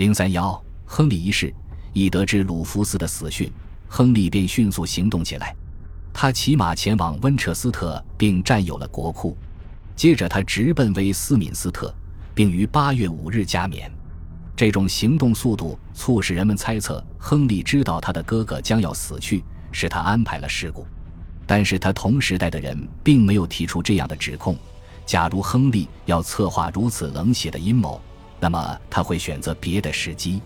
零三幺，亨利一世一得知鲁弗斯的死讯，亨利便迅速行动起来。他骑马前往温彻斯特，并占有了国库。接着，他直奔威斯敏斯特，并于八月五日加冕。这种行动速度促使人们猜测，亨利知道他的哥哥将要死去，是他安排了事故。但是他同时代的人并没有提出这样的指控。假如亨利要策划如此冷血的阴谋，那么他会选择别的时机，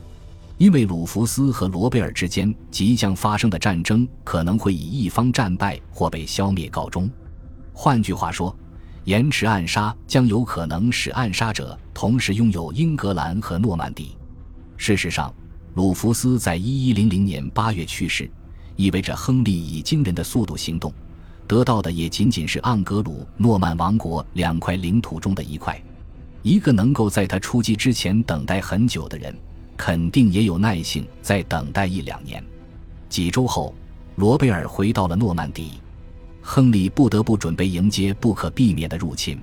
因为鲁弗斯和罗贝尔之间即将发生的战争可能会以一方战败或被消灭告终。换句话说，延迟暗杀将有可能使暗杀者同时拥有英格兰和诺曼底。事实上，鲁弗斯在一一零零年八月去世，意味着亨利以惊人的速度行动。得到的也仅仅是盎格鲁诺曼王国两块领土中的一块。一个能够在他出击之前等待很久的人，肯定也有耐性再等待一两年。几周后，罗贝尔回到了诺曼底，亨利不得不准备迎接不可避免的入侵。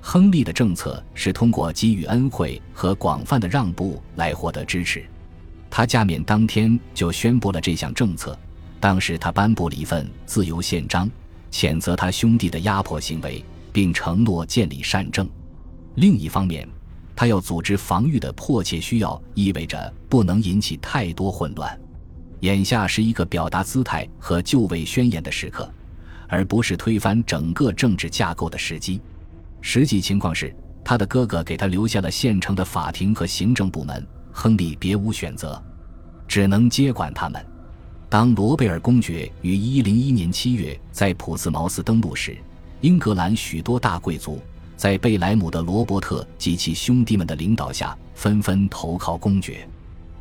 亨利的政策是通过给予恩惠和广泛的让步来获得支持。他加冕当天就宣布了这项政策。当时他颁布了一份自由宪章。谴责他兄弟的压迫行为，并承诺建立善政。另一方面，他要组织防御的迫切需要意味着不能引起太多混乱。眼下是一个表达姿态和就位宣言的时刻，而不是推翻整个政治架构的时机。实际情况是，他的哥哥给他留下了现成的法庭和行政部门，亨利别无选择，只能接管他们。当罗贝尔公爵于101年7月在普斯茅斯登陆时，英格兰许多大贵族在贝莱姆的罗伯特及其兄弟们的领导下纷纷投靠公爵。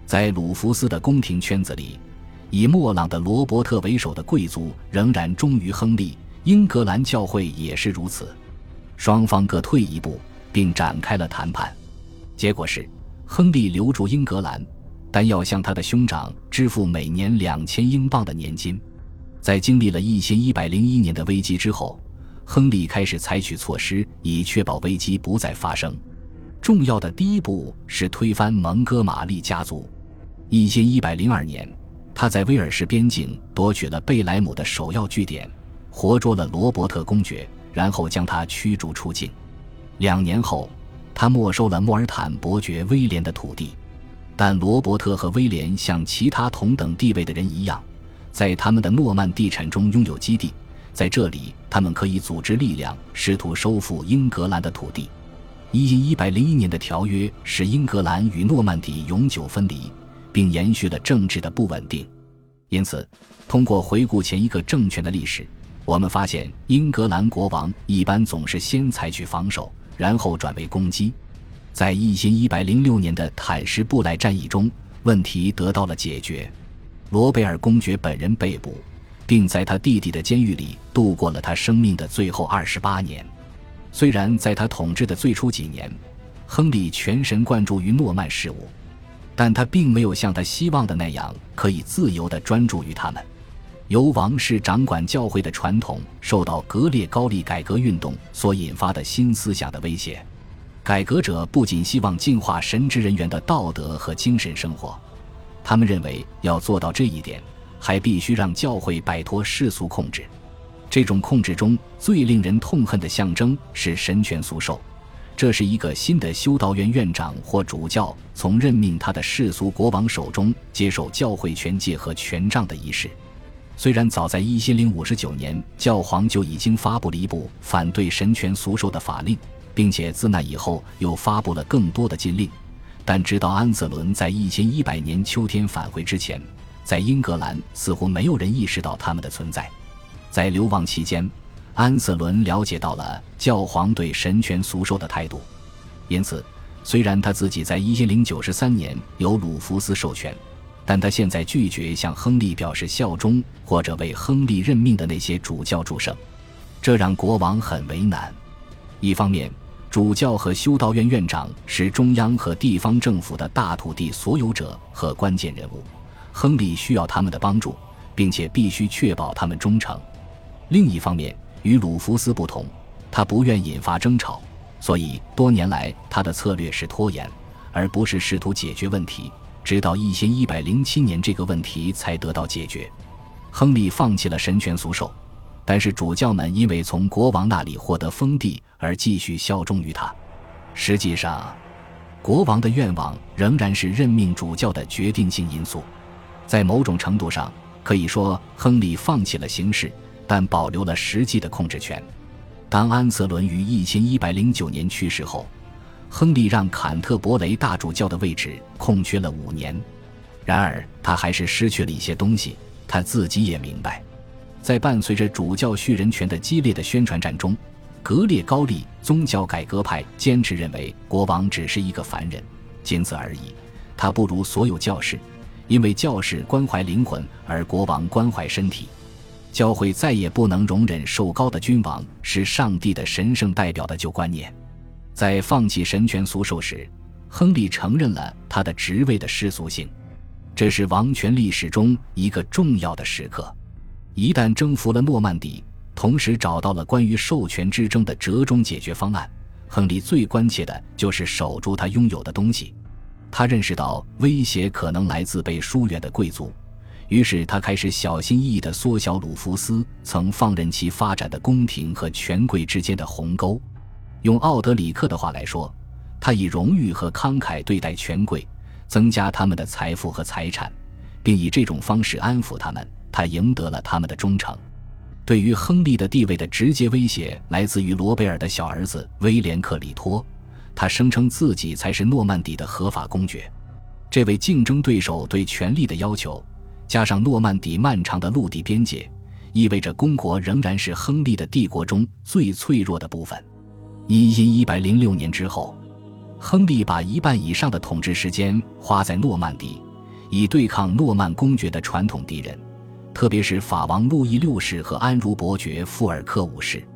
在鲁弗斯的宫廷圈子里，以莫朗的罗伯特为首的贵族仍然忠于亨利，英格兰教会也是如此。双方各退一步，并展开了谈判。结果是，亨利留住英格兰。但要向他的兄长支付每年两千英镑的年金。在经历了一千一百零一年的危机之后，亨利开始采取措施以确保危机不再发生。重要的第一步是推翻蒙哥马利家族。一千一百零二年，他在威尔士边境夺取了贝莱姆的首要据点，活捉了罗伯特公爵，然后将他驱逐出境。两年后，他没收了莫尔坦伯爵威廉的土地。但罗伯特和威廉像其他同等地位的人一样，在他们的诺曼地产中拥有基地，在这里，他们可以组织力量，试图收复英格兰的土地。一一百零一年的条约使英格兰与诺曼底永久分离，并延续了政治的不稳定。因此，通过回顾前一个政权的历史，我们发现英格兰国王一般总是先采取防守，然后转为攻击。在一千一百零六年的坦什布莱战役中，问题得到了解决。罗贝尔公爵本人被捕，并在他弟弟的监狱里度过了他生命的最后二十八年。虽然在他统治的最初几年，亨利全神贯注于诺曼事务，但他并没有像他希望的那样可以自由地专注于他们。由王室掌管教会的传统受到格列高利改革运动所引发的新思想的威胁。改革者不仅希望净化神职人员的道德和精神生活，他们认为要做到这一点，还必须让教会摆脱世俗控制。这种控制中最令人痛恨的象征是神权俗授，这是一个新的修道院院长或主教从任命他的世俗国王手中接受教会权戒和权杖的仪式。虽然早在一千零五十九年，教皇就已经发布了一部反对神权俗授的法令。并且自那以后又发布了更多的禁令，但直到安瑟伦在一千一百年秋天返回之前，在英格兰似乎没有人意识到他们的存在。在流亡期间，安瑟伦了解到了教皇对神权俗授的态度，因此，虽然他自己在一千零九十三年由鲁弗斯授权，但他现在拒绝向亨利表示效忠或者为亨利任命的那些主教祝圣，这让国王很为难。一方面，主教和修道院院长是中央和地方政府的大土地所有者和关键人物，亨利需要他们的帮助，并且必须确保他们忠诚。另一方面，与鲁弗斯不同，他不愿引发争吵，所以多年来他的策略是拖延，而不是试图解决问题。直到一千一百零七年，这个问题才得到解决。亨利放弃了神权俗授，但是主教们因为从国王那里获得封地而继续效忠于他。实际上，国王的愿望仍然是任命主教的决定性因素。在某种程度上，可以说亨利放弃了形式，但保留了实际的控制权。当安瑟伦于一千一百零九年去世后，亨利让坎特伯雷大主教的位置空缺了五年。然而，他还是失去了一些东西。他自己也明白，在伴随着主教叙人权的激烈的宣传战中，格列高利宗教改革派坚持认为国王只是一个凡人，仅此而已。他不如所有教士，因为教士关怀灵魂，而国王关怀身体。教会再也不能容忍受高的君王是上帝的神圣代表的旧观念。在放弃神权俗授时，亨利承认了他的职位的世俗性，这是王权历史中一个重要的时刻。一旦征服了诺曼底，同时找到了关于授权之争的折中解决方案，亨利最关切的就是守住他拥有的东西。他认识到威胁可能来自被疏远的贵族。于是他开始小心翼翼地缩小鲁弗斯曾放任其发展的宫廷和权贵之间的鸿沟。用奥德里克的话来说，他以荣誉和慷慨对待权贵，增加他们的财富和财产，并以这种方式安抚他们。他赢得了他们的忠诚。对于亨利的地位的直接威胁来自于罗贝尔的小儿子威廉克里托，他声称自己才是诺曼底的合法公爵。这位竞争对手对权力的要求。加上诺曼底漫长的陆地边界，意味着公国仍然是亨利的帝国中最脆弱的部分。一因一百零六年之后，亨利把一半以上的统治时间花在诺曼底，以对抗诺曼公爵的传统敌人，特别是法王路易六世和安茹伯爵富尔克五世。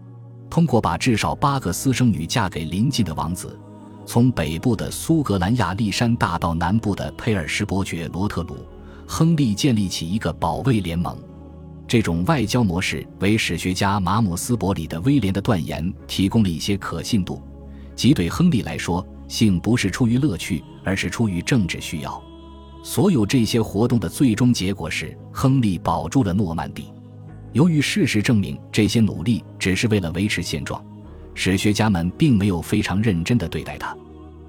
通过把至少八个私生女嫁给邻近的王子，从北部的苏格兰亚历山大到南部的佩尔什伯爵罗特鲁。亨利建立起一个保卫联盟，这种外交模式为史学家马姆斯伯里的威廉的断言提供了一些可信度，即对亨利来说，性不是出于乐趣，而是出于政治需要。所有这些活动的最终结果是，亨利保住了诺曼底。由于事实证明这些努力只是为了维持现状，史学家们并没有非常认真地对待他。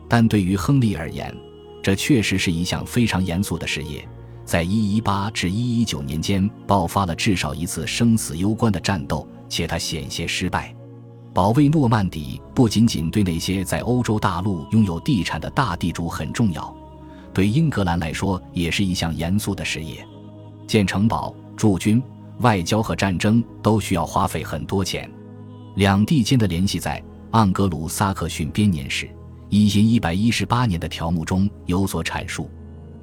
但对于亨利而言，这确实是一项非常严肃的事业。在118至119年间，爆发了至少一次生死攸关的战斗，且他险些失败。保卫诺曼底不仅仅对那些在欧洲大陆拥有地产的大地主很重要，对英格兰来说也是一项严肃的事业。建城堡、驻军、外交和战争都需要花费很多钱。两地间的联系在盎格鲁撒克逊编年史一千一百一十八年的条目中有所阐述。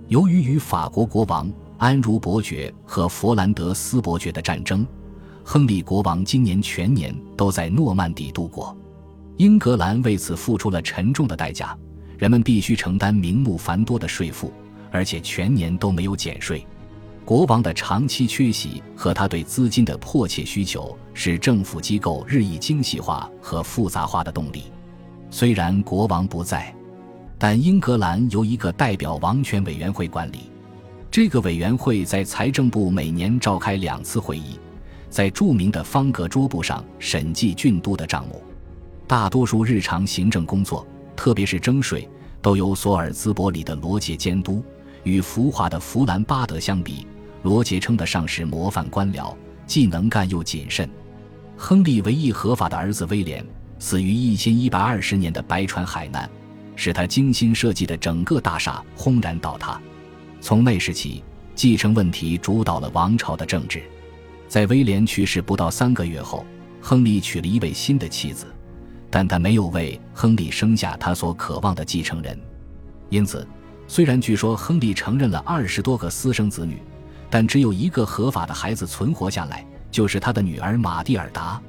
由于与法国国王安茹伯爵和佛兰德斯伯爵的战争，亨利国王今年全年都在诺曼底度过。英格兰为此付出了沉重的代价，人们必须承担名目繁多的税负，而且全年都没有减税。国王的长期缺席和他对资金的迫切需求，是政府机构日益精细化和复杂化的动力。虽然国王不在。但英格兰由一个代表王权委员会管理，这个委员会在财政部每年召开两次会议，在著名的方格桌布上审计郡都的账目。大多数日常行政工作，特别是征税，都由索尔兹伯里的罗杰监督。与浮华的弗兰巴德相比，罗杰称得上是模范官僚，既能干又谨慎。亨利唯一合法的儿子威廉死于一千一百二十年的白船海难。使他精心设计的整个大厦轰然倒塌。从那时起，继承问题主导了王朝的政治。在威廉去世不到三个月后，亨利娶了一位新的妻子，但他没有为亨利生下他所渴望的继承人。因此，虽然据说亨利承认了二十多个私生子女，但只有一个合法的孩子存活下来，就是他的女儿玛蒂尔达。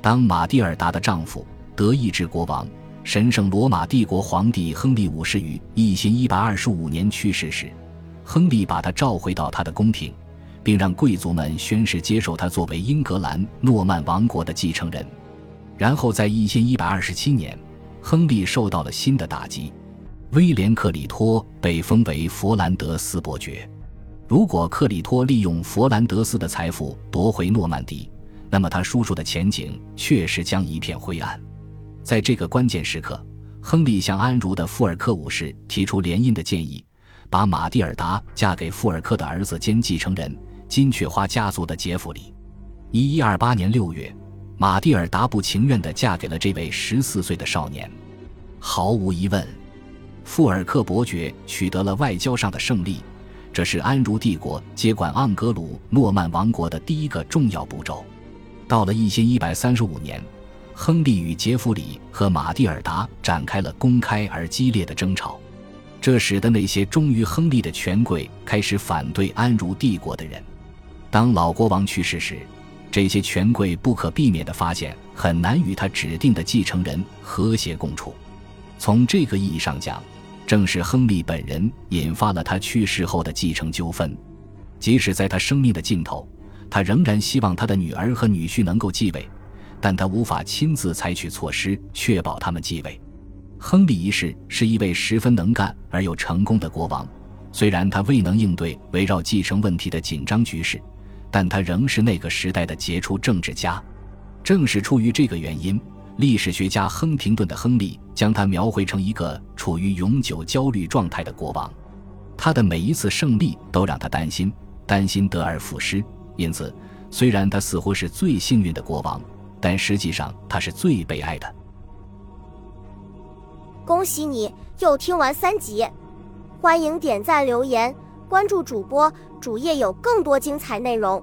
当玛蒂尔达的丈夫德意志国王。神圣罗马帝国皇帝亨利五世于一千一百二十五年去世时，亨利把他召回到他的宫廷，并让贵族们宣誓接受他作为英格兰诺曼王国的继承人。然后在一千一百二十七年，亨利受到了新的打击。威廉·克里托被封为佛兰德斯伯爵。如果克里托利用佛兰德斯的财富夺回诺曼底，那么他叔叔的前景确实将一片灰暗。在这个关键时刻，亨利向安茹的富尔克武士提出联姻的建议，把玛蒂尔达嫁给富尔克的儿子兼继承人金雀花家族的杰弗里。一一二八年六月，玛蒂尔达不情愿地嫁给了这位十四岁的少年。毫无疑问，富尔克伯爵取得了外交上的胜利。这是安茹帝国接管盎格鲁诺曼王国的第一个重要步骤。到了一千一百三十五年，亨利与杰弗里和马蒂尔达展开了公开而激烈的争吵，这使得那些忠于亨利的权贵开始反对安茹帝国的人。当老国王去世时，这些权贵不可避免地发现很难与他指定的继承人和谐共处。从这个意义上讲，正是亨利本人引发了他去世后的继承纠纷。即使在他生命的尽头，他仍然希望他的女儿和女婿能够继位，但他无法亲自采取措施确保他们继位。亨利一世是一位十分能干而又成功的国王，虽然他未能应对围绕继承问题的紧张局势，但他仍是那个时代的杰出政治家。正是出于这个原因。历史学家亨廷顿的亨利将他描绘成一个处于永久焦虑状态的国王，他的每一次胜利都让他担心，担心得而复失。因此，虽然他似乎是最幸运的国王，但实际上他是最悲哀的。恭喜你又听完三集，欢迎点赞、留言、关注主播，主页有更多精彩内容。